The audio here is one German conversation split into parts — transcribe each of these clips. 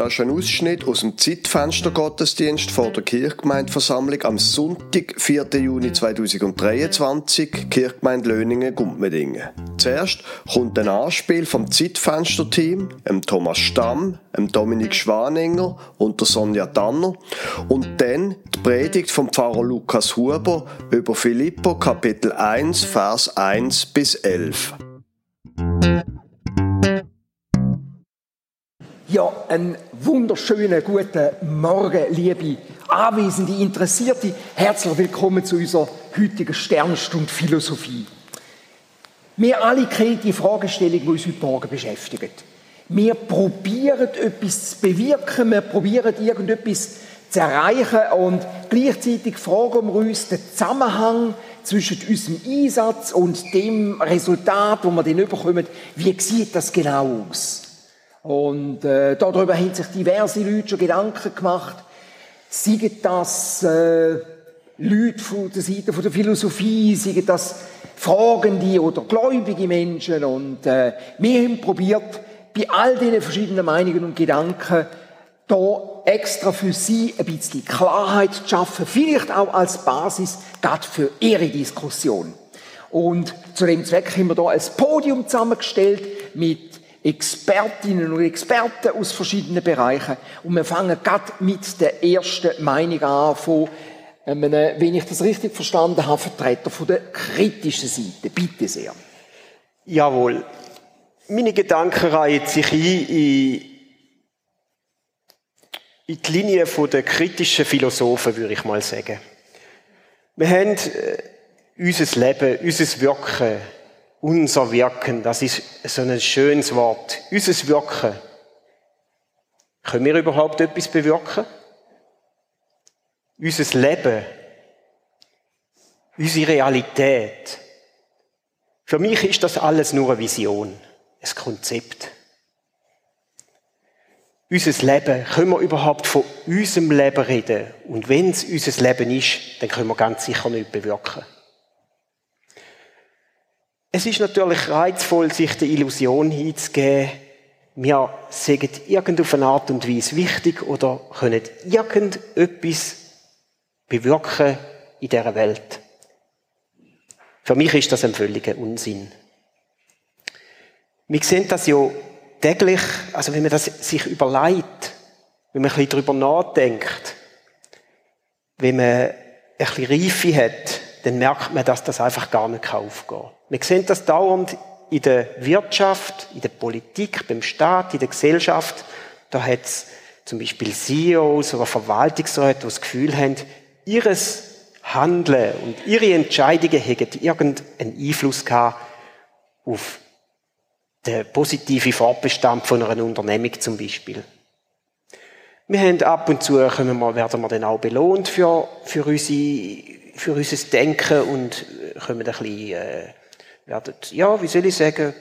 Das ist ein Ausschnitt aus dem Zeitfenster-Gottesdienst vor der Kirchgemeindeversammlung am Sonntag, 4. Juni 2023, Kirchgemeinde Löningen, Gumpmedingen. Zuerst kommt ein Anspiel vom Zeitfenster-Team, Thomas Stamm, Dominik Schwaninger und der Sonja Danner und dann die Predigt vom Pfarrer Lukas Huber über Philippo Kapitel 1, Vers 1 bis 11. einen wunderschönen guten Morgen, liebe Anwesende, Interessierte. Herzlich willkommen zu unserer heutigen Sternstunde Philosophie. Wir alle kennen die Fragestellung, die uns heute Morgen beschäftigt. Wir probieren etwas zu bewirken, wir probieren irgendetwas zu erreichen und gleichzeitig fragen wir uns den Zusammenhang zwischen unserem Einsatz und dem Resultat, wo wir dann bekommen, wie sieht das genau aus? Und äh, darüber haben sich diverse Leute schon Gedanken gemacht. Seien das äh, Leute von der Seite von der Philosophie, seien das fragende oder gläubige Menschen. Und äh, wir haben probiert, bei all diesen verschiedenen Meinungen und Gedanken da extra für Sie ein bisschen Klarheit zu schaffen, vielleicht auch als Basis gerade für Ihre Diskussion. Und zu dem Zweck haben wir da ein Podium zusammengestellt mit Expertinnen und Experten aus verschiedenen Bereichen. Und wir fangen gerade mit der ersten Meinung an von einem, wenn ich das richtig verstanden habe, Vertreter von der kritischen Seite. Bitte sehr. Jawohl. Meine Gedanken reihen sich ein in, in die Linie der kritischen Philosophen, würde ich mal sagen. Wir haben äh, unser Leben, unser Wirken, unser Wirken, das ist so ein schönes Wort. Unser Wirken. Können wir überhaupt etwas bewirken? Unser Leben, unsere Realität. Für mich ist das alles nur eine Vision, ein Konzept. Unser Leben, können wir überhaupt von unserem Leben reden? Und wenn es unser Leben ist, dann können wir ganz sicher nicht bewirken. Es ist natürlich reizvoll, sich der Illusion hinzugeben, wir sagen irgendeine Art und Weise wichtig oder können irgendetwas bewirken in dieser Welt. Für mich ist das ein völliger Unsinn. Wir sehen das ja täglich, also wenn man das sich überlegt, wenn man ein bisschen darüber nachdenkt, wenn man ein bisschen Reife hat, dann merkt man, dass das einfach gar nicht aufgehen kann. Wir sehen das dauernd in der Wirtschaft, in der Politik, beim Staat, in der Gesellschaft. Da hat es zum Beispiel CEOs oder Verwaltungsräte, die das Gefühl haben, ihres Handeln und ihre Entscheidungen hätten irgendeinen Einfluss gehabt auf den positiven Fortbestand von einer Unternehmung zum Beispiel. Wir haben ab und zu, können wir, werden wir dann auch belohnt für, für unsere für unser Denken und können ein bisschen, äh, werden, ja, wie soll ich sagen,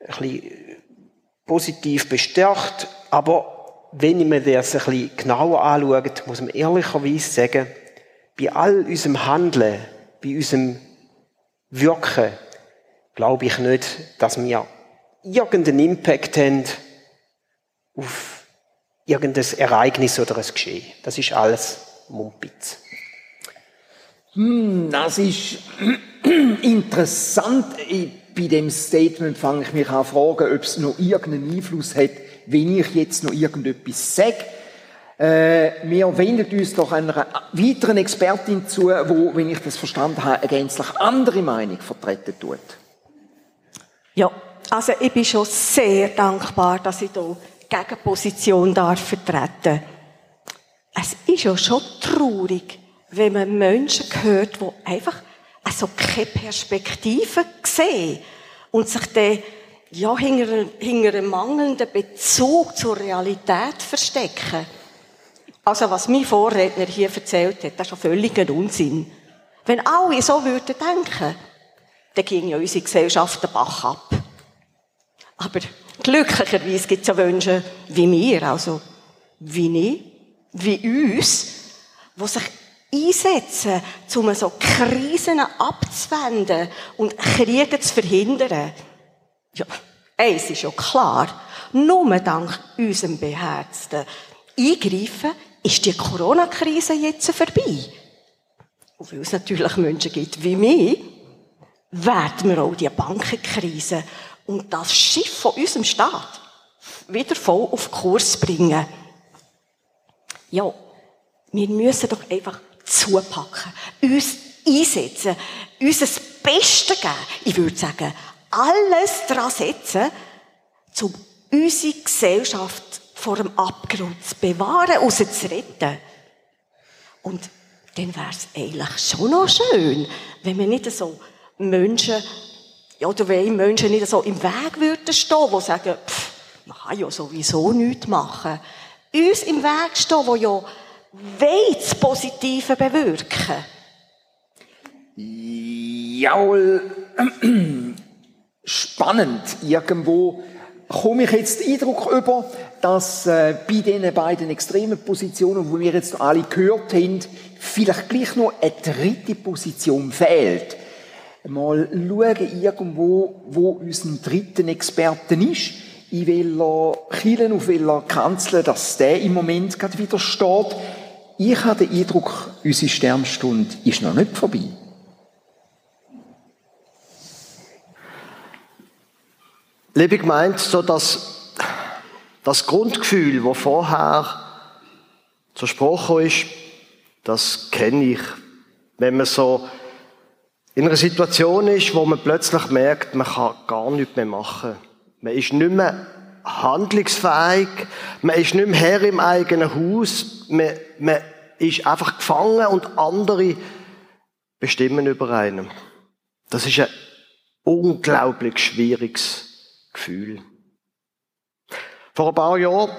ein bisschen positiv bestärkt. Aber wenn man das ein bisschen genauer anschaut, muss man ehrlicherweise sagen, bei all unserem Handeln, bei unserem Wirken, glaube ich nicht, dass wir irgendeinen Impact haben auf irgendein Ereignis oder ein Geschehen. Das ist alles Mumpitz. Hm, das ist interessant. Bei dem Statement fange ich mich an fragen, ob es noch irgendeinen Einfluss hat, wenn ich jetzt noch irgendetwas sage. Äh, wir wenden uns doch einer weiteren Expertin zu, wo, wenn ich das verstanden habe, eine gänzlich andere Meinung vertreten tut. Ja, also ich bin schon sehr dankbar, dass ich hier Gegenposition darf vertreten. Es ist ja schon traurig, wenn man Menschen hört, die einfach also keine Perspektive sehen und sich dann ja, hinter, hinter einem mangelnden Bezug zur Realität verstecken. Also was mein Vorredner hier erzählt hat, das ist schon völliger Unsinn. Wenn alle so würden denken, dann ging ja unsere Gesellschaft den Bach ab. Aber glücklicherweise gibt es ja Wünsche wie mir, also wie ich, wie uns, die sich einsetzen, um so Krisen abzuwenden und Kriege zu verhindern. Ja, eins ist ja klar. nur dank unserem beherzten Eingreifen ist die Corona-Krise jetzt vorbei. Und weil es natürlich Menschen gibt wie mich, werden wir auch die Bankenkrise und das Schiff von unserem Staat wieder voll auf Kurs bringen. Ja, wir müssen doch einfach zupacken, uns einsetzen, uns das Beste geben. Ich würde sagen, alles dran setzen, um unsere Gesellschaft vor dem Abgrund zu bewahren, raus zu retten. Und dann wäre es eigentlich schon noch schön, wenn wir nicht so Menschen, ja, oder wenn Menschen nicht so im Weg würden stehen, die sagen, pff, man kann ja sowieso nichts machen. Uns im Weg stehen, die ja das Positive bewirken. Jawohl, spannend. Irgendwo komme ich jetzt den Eindruck über, dass äh, bei diesen beiden extremen Positionen, wo wir jetzt alle gehört haben, vielleicht gleich noch eine dritte Position fehlt. Mal schauen irgendwo, wo unser dritten Experten ist, in welcher Kirche, auf welcher Kanzel, dass der im Moment gerade wieder steht. Ich habe den Eindruck, unsere Sternstunde ist noch nicht vorbei. Liebe gemeint, so dass das Grundgefühl, das vorher zur Sprache ist, das kenne ich. Wenn man so in einer Situation ist, wo man plötzlich merkt, man kann gar nichts mehr machen. Man ist nicht mehr handlungsfähig, man ist nicht mehr Herr im eigenen Haus, man, man ist einfach gefangen und andere bestimmen über einen. Das ist ein unglaublich schwieriges Gefühl. Vor ein paar Jahren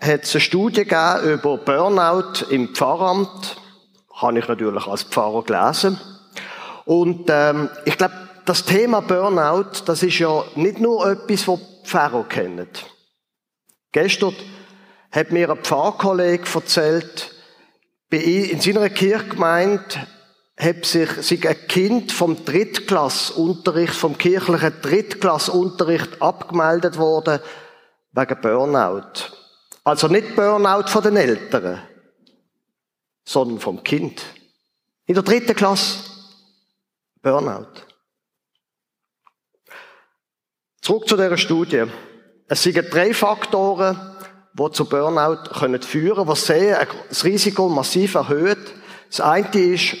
hat es eine Studie über Burnout im Pfarramt. Habe ich natürlich als Pfarrer gelesen. Und ähm, ich glaube, das Thema Burnout, das ist ja nicht nur etwas, was Pfarrer kennen. Gestern hat mir ein Pfarrkollege erzählt, in seiner Kirchgemeinde hat sich, sich ein Kind vom Drittklassunterricht, vom kirchlichen Drittklassunterricht abgemeldet worden wegen Burnout. Also nicht Burnout von den Eltern, sondern vom Kind. In der dritten Klasse Burnout. Zurück zu dieser Studie. Es sind drei Faktoren, die zu Burnout führen können, die sehr das Risiko massiv erhöht. Das eine ist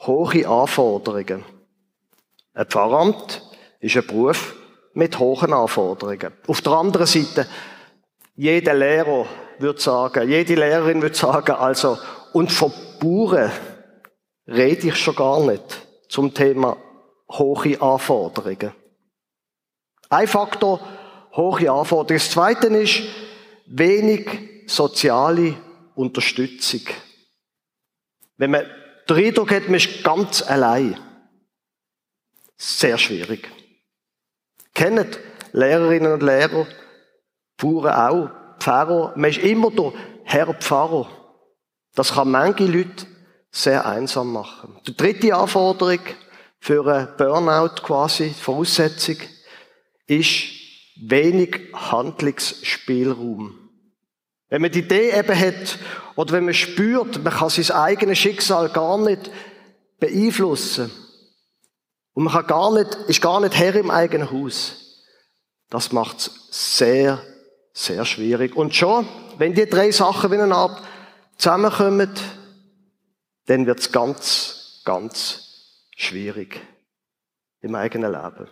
hohe Anforderungen. Ein Pfarramt ist ein Beruf mit hohen Anforderungen. Auf der anderen Seite, jeder Lehrer würde sagen, jede Lehrerin würde sagen, also, und von Bauern rede ich schon gar nicht zum Thema hohe Anforderungen. Ein Faktor, hohe Anforderungen. Das Zweite ist wenig soziale Unterstützung. Wenn man den Eindruck hat, man ist ganz allein. Sehr schwierig. Kennt Lehrerinnen und Lehrer, Bauern auch, Pfarrer. Man ist immer der Herr Pfarrer. Das kann manche Leute sehr einsam machen. Die dritte Anforderung für einen Burnout quasi, Voraussetzung, ist wenig Handlungsspielraum. Wenn man die Idee eben hat, oder wenn man spürt, man kann sein eigenes Schicksal gar nicht beeinflussen, und man kann gar nicht, ist gar nicht Herr im eigenen Haus, das macht es sehr, sehr schwierig. Und schon, wenn die drei Sachen wie eine Art zusammenkommen, dann wird es ganz, ganz schwierig im eigenen Leben.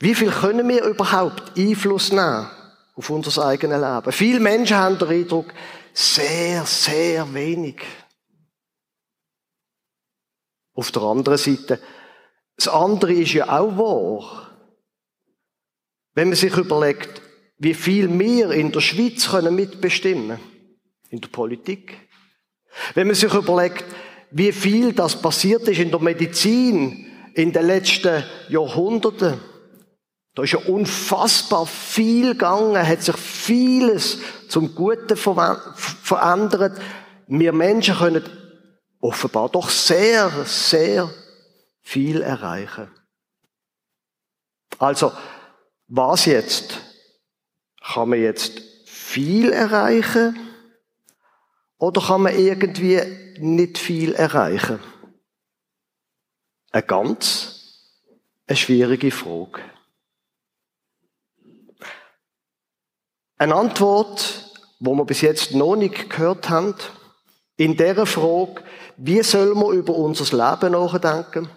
Wie viel können wir überhaupt Einfluss nehmen auf unser eigenes Leben? Viele Menschen haben den Eindruck, sehr, sehr wenig. Auf der anderen Seite, das andere ist ja auch wahr. Wenn man sich überlegt, wie viel wir in der Schweiz können mitbestimmen, in der Politik. Wenn man sich überlegt, wie viel das passiert ist in der Medizin in den letzten Jahrhunderten, da ist ja unfassbar viel gegangen, hat sich vieles zum Guten verändert. Wir Menschen können offenbar doch sehr, sehr viel erreichen. Also, Was jetzt? Kann man jetzt viel erreichen? Oder kann man irgendwie nicht viel erreichen? Eine ganz, eine schwierige Frage. Eine Antwort, wo wir bis jetzt noch nicht gehört haben, in der Frage, wie soll man über unser Leben nachdenken?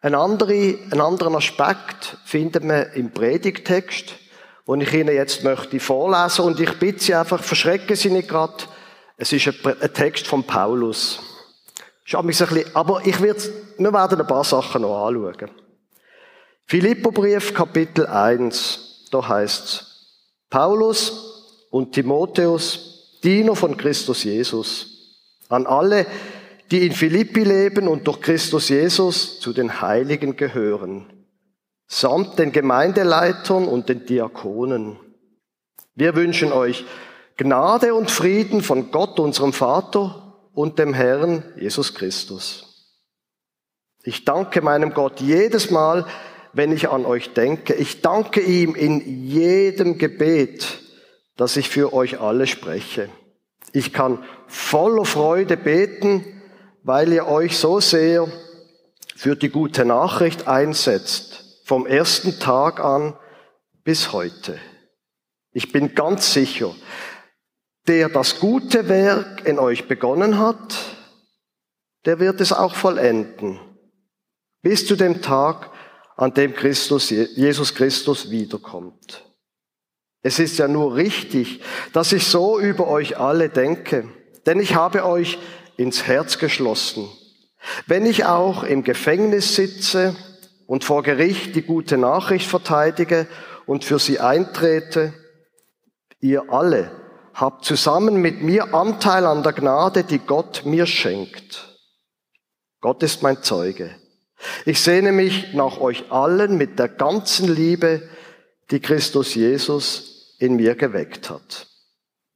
Ein, andere, ein anderen Aspekt findet man im Predigtext, den ich Ihnen jetzt möchte vorlesen und ich bitte Sie einfach, verschrecken Sie nicht gerade. Es ist ein, Text von Paulus. Schaut mich ein bisschen, aber ich werde, wir werden ein paar Sachen noch anschauen. Philippobrief Kapitel 1, da heißt es, Paulus und Timotheus, Diener von Christus Jesus, an alle, die in Philippi leben und durch Christus Jesus zu den Heiligen gehören, samt den Gemeindeleitern und den Diakonen. Wir wünschen euch Gnade und Frieden von Gott, unserem Vater und dem Herrn Jesus Christus. Ich danke meinem Gott jedes Mal, wenn ich an euch denke. Ich danke ihm in jedem Gebet, dass ich für euch alle spreche. Ich kann voller Freude beten, weil ihr euch so sehr für die gute Nachricht einsetzt, vom ersten Tag an bis heute. Ich bin ganz sicher, der das gute Werk in euch begonnen hat, der wird es auch vollenden, bis zu dem Tag, an dem Christus, Jesus Christus wiederkommt. Es ist ja nur richtig, dass ich so über euch alle denke, denn ich habe euch ins Herz geschlossen. Wenn ich auch im Gefängnis sitze und vor Gericht die gute Nachricht verteidige und für sie eintrete, ihr alle habt zusammen mit mir Anteil an der Gnade, die Gott mir schenkt. Gott ist mein Zeuge. Ich sehne mich nach euch allen mit der ganzen Liebe, die Christus Jesus in mir geweckt hat.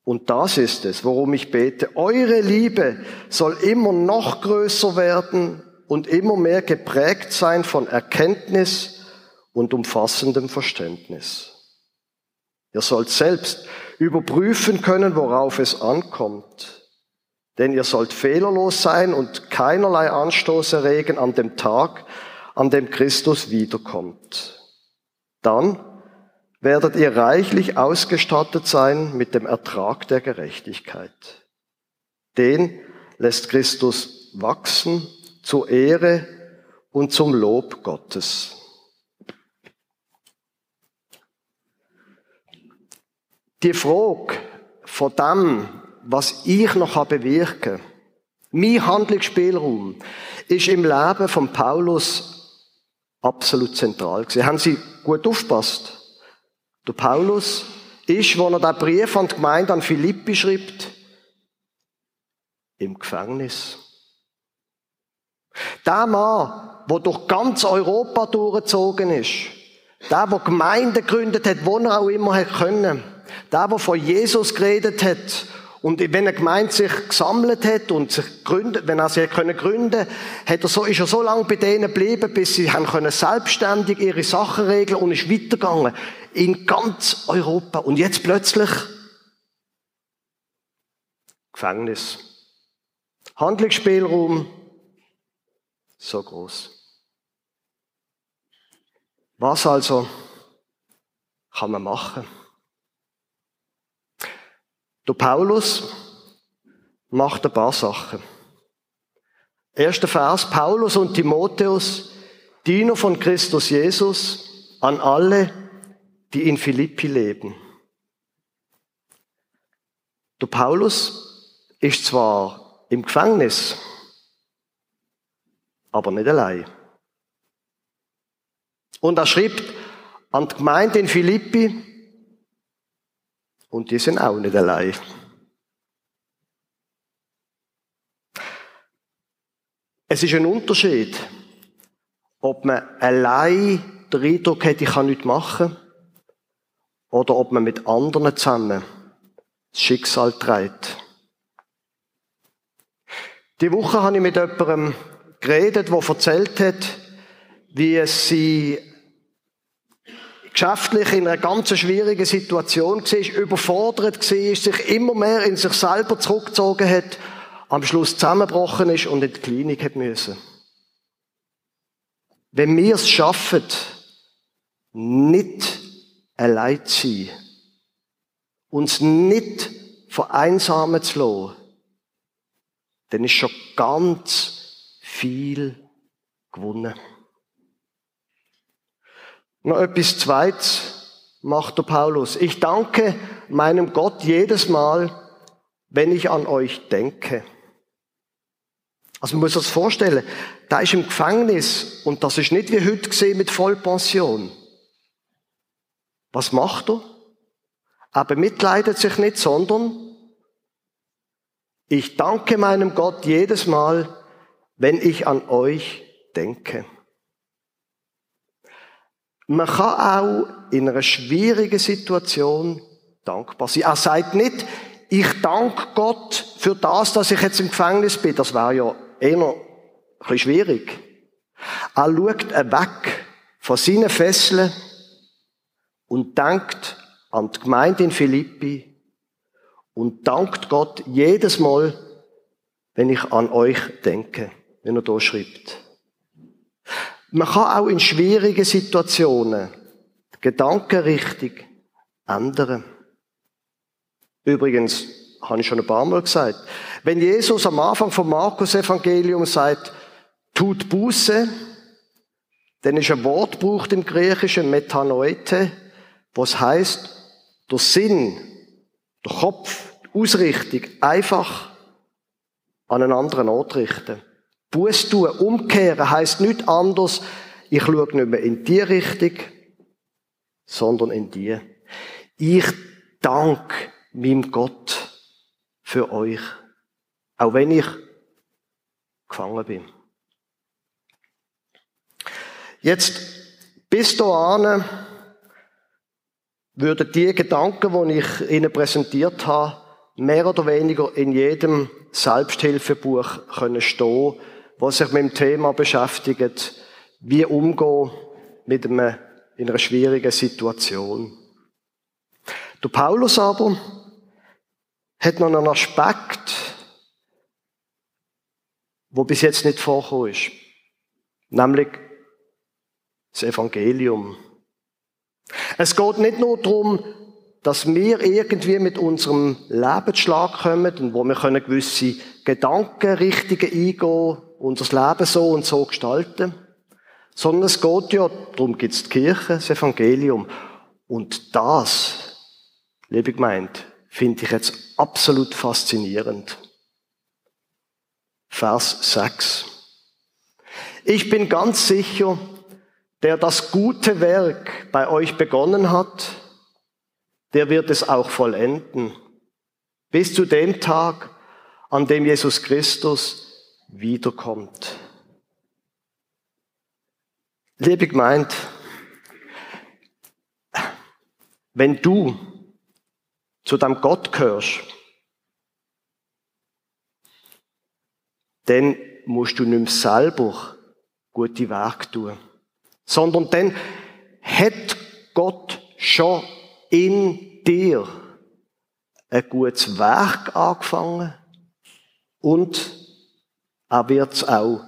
Und das ist es, worum ich bete. Eure Liebe soll immer noch größer werden und immer mehr geprägt sein von Erkenntnis und umfassendem Verständnis. Ihr sollt selbst überprüfen können, worauf es ankommt. Denn ihr sollt fehlerlos sein und keinerlei Anstoß erregen an dem Tag, an dem Christus wiederkommt. Dann werdet ihr reichlich ausgestattet sein mit dem Ertrag der Gerechtigkeit. Den lässt Christus wachsen zur Ehre und zum Lob Gottes. Die Frage von dem, was ich noch bewirken kann, mein Handlungsspielraum, ist im Leben von Paulus absolut zentral gewesen. Haben Sie gut aufgepasst? Der Paulus ist, wo er den Brief an die Gemeinde an Philippi schreibt, im Gefängnis. Der Mann, der durch ganz Europa durchgezogen ist, der, der Gemeinde gegründet hat, wo er auch immer hat können, der, der von Jesus geredet hat und wenn eine Gemeinde sich gesammelt hat und sich gründet, wenn er sie können gründen, hat er so, ist er so lange bei denen geblieben, bis sie haben können selbstständig ihre Sachen regeln und ist weitergegangen in ganz Europa. Und jetzt plötzlich Gefängnis. Handlungsspielraum so groß. Was also kann man machen? Der Paulus macht ein paar Sachen. Erster Vers, Paulus und Timotheus, Diener von Christus Jesus, an alle, die in Philippi leben. Der Paulus ist zwar im Gefängnis, aber nicht allein. Und er schreibt an die Gemeinde in Philippi, und die sind auch nicht allein. Es ist ein Unterschied, ob man allein den Eindruck hat, ich kann nichts machen, oder ob man mit anderen zusammen das Schicksal trägt. Die Woche habe ich mit jemandem geredet, der erzählt hat, wie es sie geschäftlich in einer ganz schwierigen Situation war, überfordert war, sich immer mehr in sich selber zurückgezogen hat, am Schluss zusammengebrochen ist und in die Klinik hat müssen. Wenn wir es schaffen, nicht allein zu sein, uns nicht vereinsamen zu lassen, dann ist schon ganz viel gewonnen. Noch etwas Zweites macht der Paulus. Ich danke meinem Gott jedes Mal, wenn ich an euch denke. Also man muss das vorstellen, da ist im Gefängnis und das ist nicht wie heute gesehen mit Vollpension. Was macht er? Er bemitleidet sich nicht, sondern ich danke meinem Gott jedes Mal, wenn ich an euch denke. Man kann auch in einer schwierigen Situation dankbar sein. Er sagt nicht, ich danke Gott für das, dass ich jetzt im Gefängnis bin. Das wäre ja eher ein bisschen schwierig. Er schaut weg von seinen Fesseln und denkt an die Gemeinde in Philippi und dankt Gott jedes Mal, wenn ich an euch denke, wenn er da schreibt. Man kann auch in schwierigen Situationen die Gedankenrichtung ändern. Übrigens, habe ich schon ein paar Mal gesagt, wenn Jesus am Anfang vom Markus-Evangelium sagt, tut Buße, dann ist ein Wort braucht im Griechischen Metanoete, was heißt, der Sinn, der Kopf, Ausrichtung einfach an einen anderen Ort richten. Buß tun, umkehren heißt nichts anderes, ich schaue nicht mehr in die Richtung, sondern in die. Ich danke meinem Gott für euch, auch wenn ich gefangen bin. Jetzt bis dahin würden die Gedanken, die ich Ihnen präsentiert habe, mehr oder weniger in jedem Selbsthilfebuch können stehen, was sich mit dem Thema beschäftigt, wie umgehen mit einem, in einer schwierigen Situation. Der Paulus aber hat noch einen Aspekt, wo bis jetzt nicht vorgekommen ist, nämlich das Evangelium. Es geht nicht nur darum, dass wir irgendwie mit unserem Lebensschlag kommen und wo wir gewisse Gedankenrichtungen eingehen, unser Leben so und so gestalten, sondern es geht ja, darum gibt es die Kirche, das Evangelium. Und das, liebe Gemeinde, finde ich jetzt absolut faszinierend. Vers 6. Ich bin ganz sicher, der das gute Werk bei euch begonnen hat, der wird es auch vollenden. Bis zu dem Tag, an dem Jesus Christus wiederkommt. Liebe Gemeinde, wenn du zu deinem Gott gehörst, dann musst du nicht mehr selber gute Werke tun sondern dann hat Gott schon in dir ein gutes Werk angefangen und er wird es auch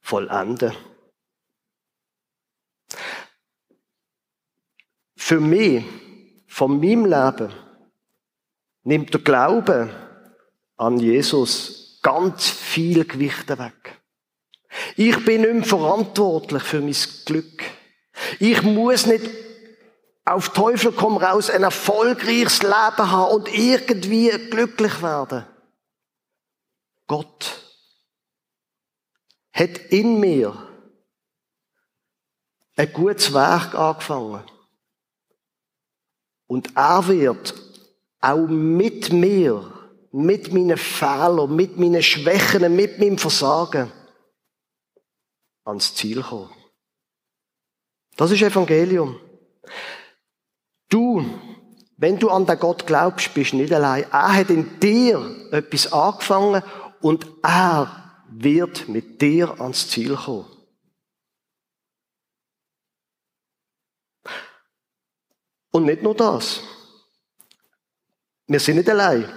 vollenden. Für mich, von meinem Leben, nimmt der Glaube an Jesus ganz viel Gewicht weg. Ich bin nicht mehr verantwortlich für mein Glück. Ich muss nicht auf Teufel komm raus ein erfolgreiches Leben haben und irgendwie glücklich werden. Gott hat in mir ein gutes Werk angefangen. Und er wird auch mit mir, mit meinen Fehlern, mit meinen Schwächen, mit meinem Versagen, ans Ziel kommen. Das ist Evangelium. Du, wenn du an den Gott glaubst, bist nicht allein. Er hat in dir etwas angefangen und er wird mit dir ans Ziel kommen. Und nicht nur das. Wir sind nicht allein.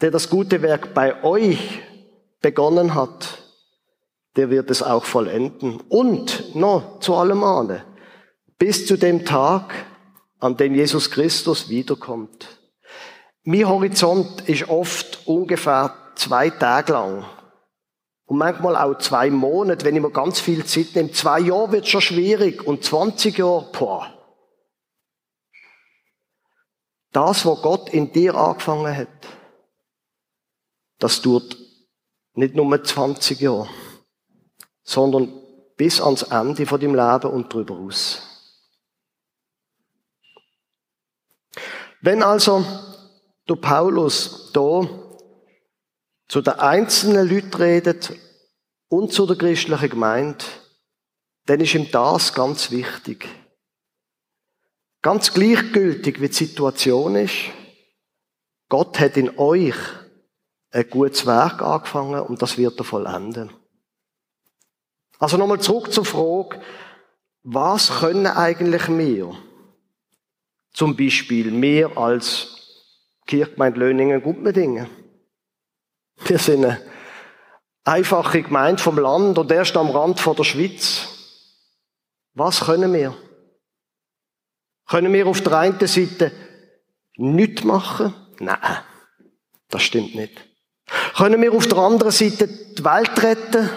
Der das gute Werk bei euch begonnen hat, der wird es auch vollenden. Und noch zu allem Male, bis zu dem Tag, an dem Jesus Christus wiederkommt. Mein Horizont ist oft ungefähr zwei Tage lang. Und manchmal auch zwei Monate, wenn ich mir ganz viel Zeit nehme. Zwei Jahre wird schon schwierig und 20 Jahre, boah. Das, was Gott in dir angefangen hat, das tut nicht nur 20 Jahre, sondern bis ans Ende von deinem Leben und darüber aus. Wenn also der Paulus da zu den einzelnen Leuten redet und zu der christlichen Gemeinde, dann ist ihm das ganz wichtig. Ganz gleichgültig, wie die Situation ist. Gott hat in euch ein gutes Werk angefangen und das wird er vollenden. Also nochmal zurück zur Frage, was können eigentlich wir? Zum Beispiel wir als Kirchgemeinde Löningen Gutmedingen. Wir sind eine einfache Gemeinde vom Land und erst am Rand von der Schweiz. Was können wir? Können wir auf der einen Seite nichts machen? Nein, das stimmt nicht. Können wir auf der anderen Seite die Welt retten?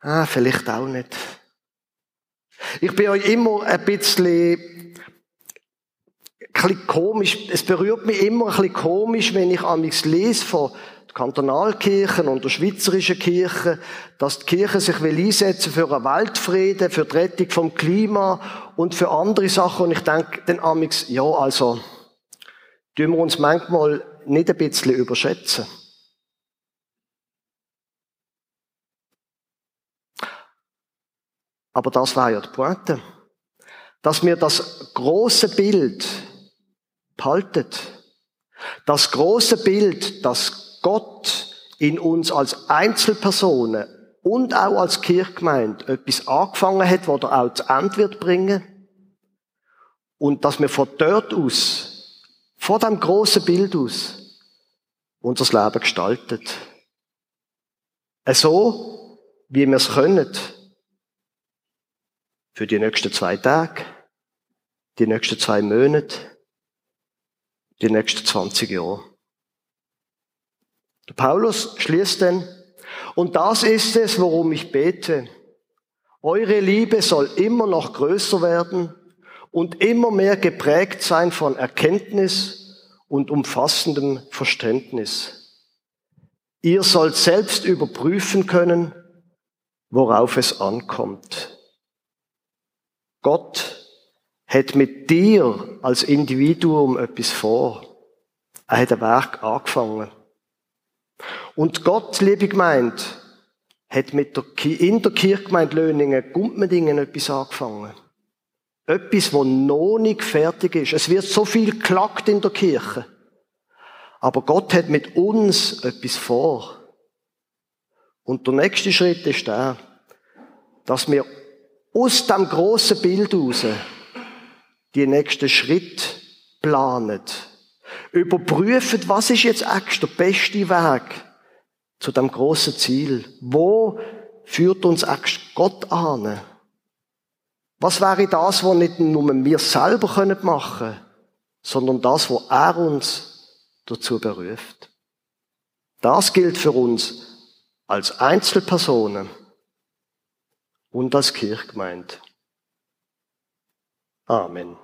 Ah, vielleicht auch nicht. Ich bin euch immer ein bisschen, bisschen komisch, es berührt mich immer ein bisschen komisch, wenn ich amigs lese von Kantonalkirchen und der schweizerischen Kirche, dass die Kirche sich will einsetzen für einen Weltfrieden, für die Rettung vom Klima und für andere Sachen. Und ich denke dann amigs, ja, also, tun wir uns manchmal nicht ein bisschen überschätzen. Aber das war ja die Pointe. Dass mir das große Bild behaltet. Das große Bild, dass Gott in uns als Einzelpersonen und auch als Kirchgemeinde etwas angefangen hat, was er auch zu Ende wird bringen. Und dass wir von dort aus, von dem großen Bild aus, unser Leben gestaltet. So, wie wir es können für die nächsten zwei Tage, die nächsten zwei Monate, die nächsten 20 Jahre. Der Paulus schließt dann, und das ist es, worum ich bete. Eure Liebe soll immer noch größer werden und immer mehr geprägt sein von Erkenntnis und umfassendem Verständnis. Ihr sollt selbst überprüfen können, worauf es ankommt. Gott hat mit dir als Individuum etwas vor. Er hat ein Werk angefangen. Und Gott, liebe Gemeinde, hat mit der, in der Kirchgemeinde Löningen, Gumpmendingen etwas angefangen. Etwas, wo noch nicht fertig ist. Es wird so viel geklagt in der Kirche. Aber Gott hat mit uns etwas vor. Und der nächste Schritt ist der, dass wir aus dem großen Bild heraus die nächsten Schritt planet. Überprüfen, was ist jetzt eigentlich der beste Weg zu dem großen Ziel? Wo führt uns eigentlich Gott an? Was wäre das, was nicht nur wir selber machen können, sondern das, wo er uns dazu beruft? Das gilt für uns als Einzelpersonen und als Kirchgemeinde. Amen.